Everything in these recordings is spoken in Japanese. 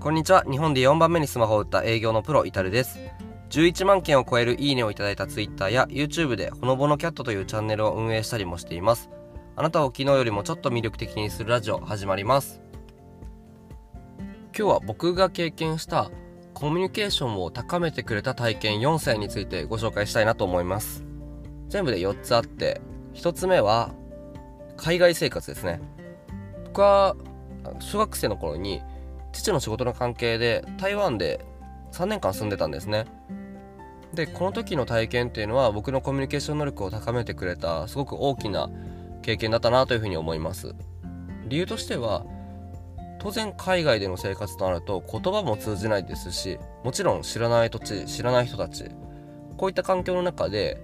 こんにちは。日本で4番目にスマホを売った営業のプロイタルです。11万件を超えるいいねをいただいた Twitter や YouTube でほのぼのキャットというチャンネルを運営したりもしています。あなたを昨日よりもちょっと魅力的にするラジオ始まります。今日は僕が経験したコミュニケーションを高めてくれた体験4歳についてご紹介したいなと思います。全部で4つあって1つ目は海外生活ですね。僕は小学生の頃に父の仕事の関係で台湾で3年間住んでたんですね。でこの時の体験っていうのは僕のコミュニケーション能力を高めてくれたすごく大きな経験だったなというふうに思います。理由としては当然海外での生活となると言葉も通じないですしもちろん知らない土地知らない人たちこういった環境の中で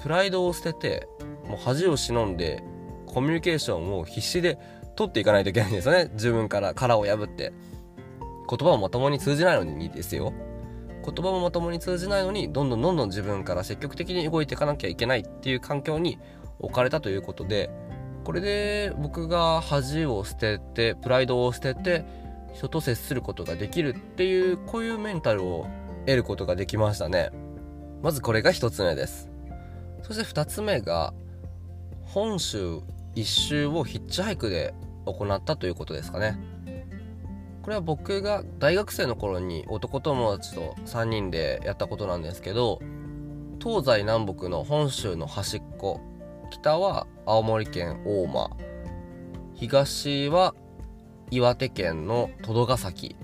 プライドを捨ててもう恥を忍んでコミュニケーションを必死で取っていかないといけないんですよね。自分から殻を破って。言葉もまともに通じないのにですよ。言葉もまともに通じないのにどんどんどんどん自分から積極的に動いていかなきゃいけないっていう環境に置かれたということでこれで僕が恥を捨ててプライドを捨てて人と接することができるっていうこういうメンタルを得ることができましたね。まずこれが1つ目です。そして2つ目が本州一周をヒッチハイクで行ったということですかね。これは僕が大学生の頃に男友達と3人でやったことなんですけど東西南北の本州の端っこ北は青森県大間東は岩手県の戸戸ヶ崎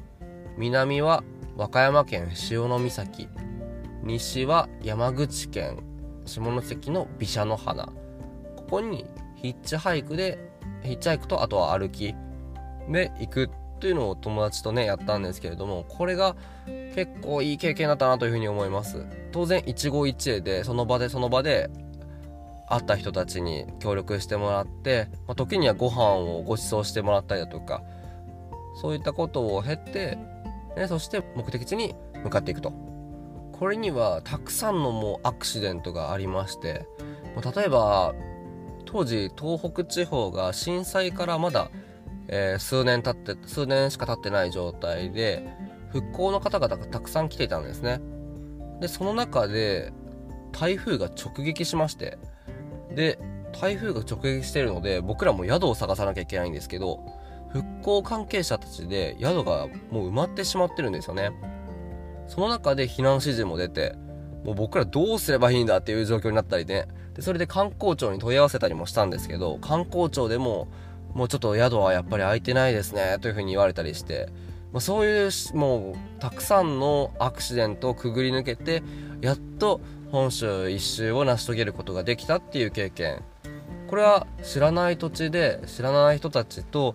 南は和歌山県潮岬西は山口県下関の毘沙の花。ここにヒッチハイクでヒッチハイクとあとは歩きで行くっていうのを友達とねやったんですけれどもこれが結構いい経験だったなというふうに思います。当然一期一会でその場でその場で会った人たちに協力してもらって、まあ、時にはご飯をご馳走してもらったりだとかそういったことを経て、ね、そして目的地に向かっていくと。これにはたくさんのもうアクシデントがありまして例えば当時東北地方が震災からまだ、えー、数年経って数年しか経ってない状態で復興の方々がたくさん来ていたんですね。でその中で台風が直撃しましてで台風が直撃してるので僕らも宿を探さなきゃいけないんですけど復興関係者たちで宿がもう埋まってしまってるんですよね。その中で避難指示も出てもう僕らどうすればいいんだっていう状況になったりね。でそれで観光庁に問い合わせたりもしたんですけど観光庁でももうちょっと宿はやっぱり空いてないですねというふうに言われたりして、まあ、そういうもうたくさんのアクシデントをくぐり抜けてやっと本州一周を成し遂げることができたっていう経験。これは知らない土地で知らない人たちと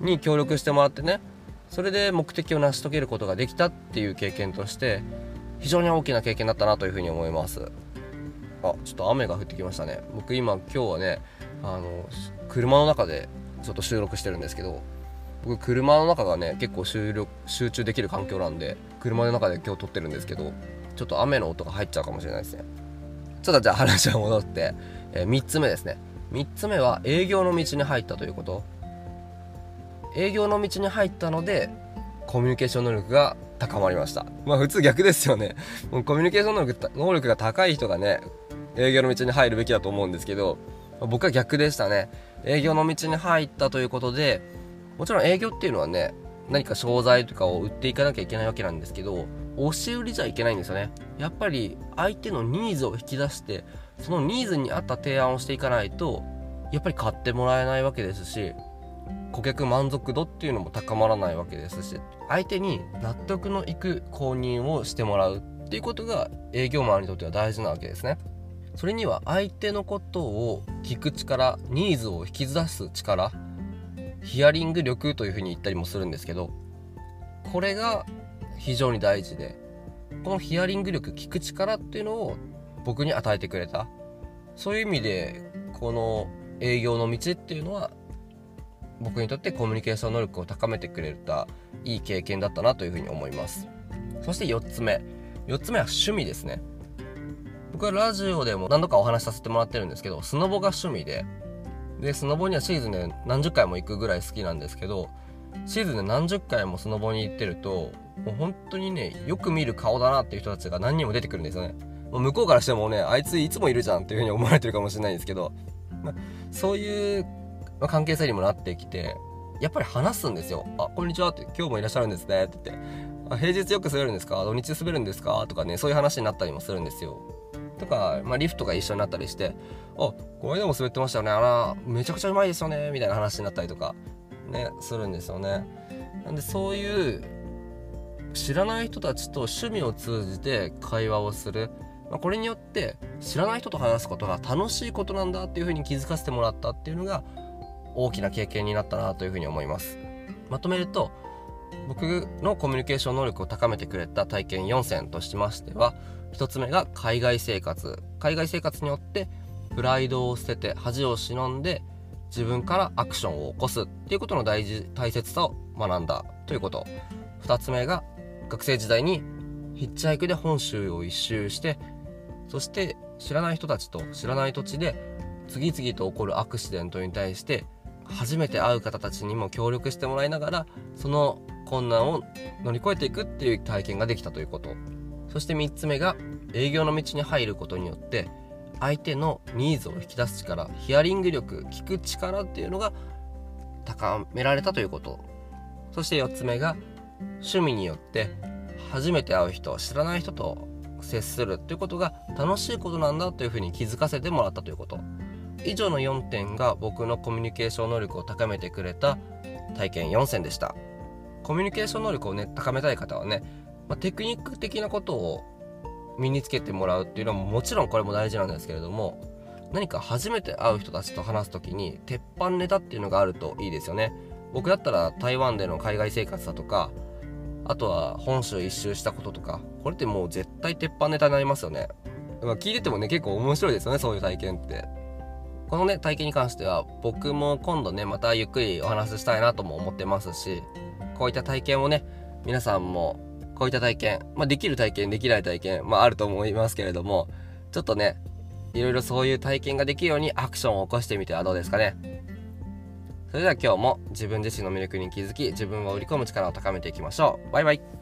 に協力してもらってねそれで目的を成し遂げることができたっていう経験として非常に大きな経験だったなというふうに思います。あちょっと雨が降ってきましたね。僕今今日はねあの車の中でちょっと収録してるんですけど僕車の中がね結構集力集中できる環境なんで車の中で今日撮ってるんですけどちょっと雨の音が入っちゃうかもしれないですね。ちょっとじゃあ話は戻って、えー、3つ目ですね。3つ目は営業の道に入ったということ。営業の道に入ったのでコミュニケーション能力が高まりました。まあ普通逆ですよね。もうコミュニケーション能力能力が高い人がね営業の道に入るべきだと思うんですけど、僕は逆でしたね。営業の道に入ったということでもちろん営業っていうのはね何か商材とかを売っていかなきゃいけないわけなんですけど押し売りじゃいけないんですよね。やっぱり相手のニーズを引き出してそのニーズに合った提案をしていかないとやっぱり買ってもらえないわけですし顧客満足度っていうのも高まらないわけですし相手に納得のいく購入をしてもらうっていうことが営業マンにとっては大事なわけですね。それには相手のことを聞く力ニーズを引き出す力ヒアリング力というふうに言ったりもするんですけどこれが非常に大事でこのヒアリング力聞く力っていうのを僕に与えてくれた。そういう意味でこの営業の道っていうのは僕にとってコミュニケーション能力を高めてくれたいい経験だったなというふうに思います。そして4つ目。4つ目は趣味ですね。僕はラジオでも何度かお話しさせてもらってるんですけどスノボが趣味で。でスノボにはシーズンで何十回も行くぐらい好きなんですけどシーズンで何十回もスノボに行ってるともう本当にねよく見る顔だなっていう人たちが何人も出てくるんですよね。もう向こうからしてもねあいついつもいるじゃんっていうふうに思われてるかもしれないんですけど、まそういう関係性にもなってきてやっぱり話すんですよ「あこんにちは」って「今日もいらっしゃるんですね」って言って「あ平日よく滑るんですか？土日滑るんですか?」とかねそういう話になったりもするんですよ。とか、まあ、リフトが一緒になったりして「あこの間も滑ってましたよね。あらめちゃくちゃうまいですよね」みたいな話になったりとかねするんですよね。なんでそういう知らない人たちと趣味を通じて会話をする、まあ、これによって知らない人と話すことが楽しいことなんだっていうふうに気づかせてもらったっていうのが大きな経験になったなというふうに思います。まとめると僕のコミュニケーション能力を高めてくれた体験4選としましては1つ目が海外生活。海外生活によってプライドを捨てて恥を忍んで自分からアクションを起こすっていうことの大事大切さを学んだということ。2つ目が学生時代にヒッチハイクで本州を一周してそして知らない人たちと知らない土地で次々と起こるアクシデントに対して初めて会う方たちにも協力してもらいながらその困難を乗り越えていくっていう体験ができたということ。そして3つ目が営業の道に入ることによって相手のニーズを引き出す力ヒアリング力聞く力っていうのが高められたということ。そして4つ目が趣味によって初めて会う人知らない人と接するということが楽しいことなんだというふうに気づかせてもらったということ。以上の4点が僕のコミュニケーション能力を高めてくれた体験4選でした。コミュニケーション能力をね高めたい方はね、まあ、テクニック的なことを身につけてもらうっていうのももちろんこれも大事なんですけれども何か初めて会う人たちと話す時に鉄板ネタっていうのがあるといいですよね。僕だったら台湾での海外生活だとかあとは本州一周したこととかこれってもう絶対鉄板ネタになりますよね、まあ、聞いててもね結構面白いですよねそういう体験って。このね体験に関しては僕も今度ねまたゆっくりお話ししたいなとも思ってますしこういった体験をね皆さんもこういった体験、まあ、できる体験できない体験、まあ、あると思いますけれどもちょっとねいろいろそういう体験ができるようにアクションを起こしてみてはどうですかね。それでは今日も自分自身の魅力に気づき自分を売り込む力を高めていきましょう。バイバイ。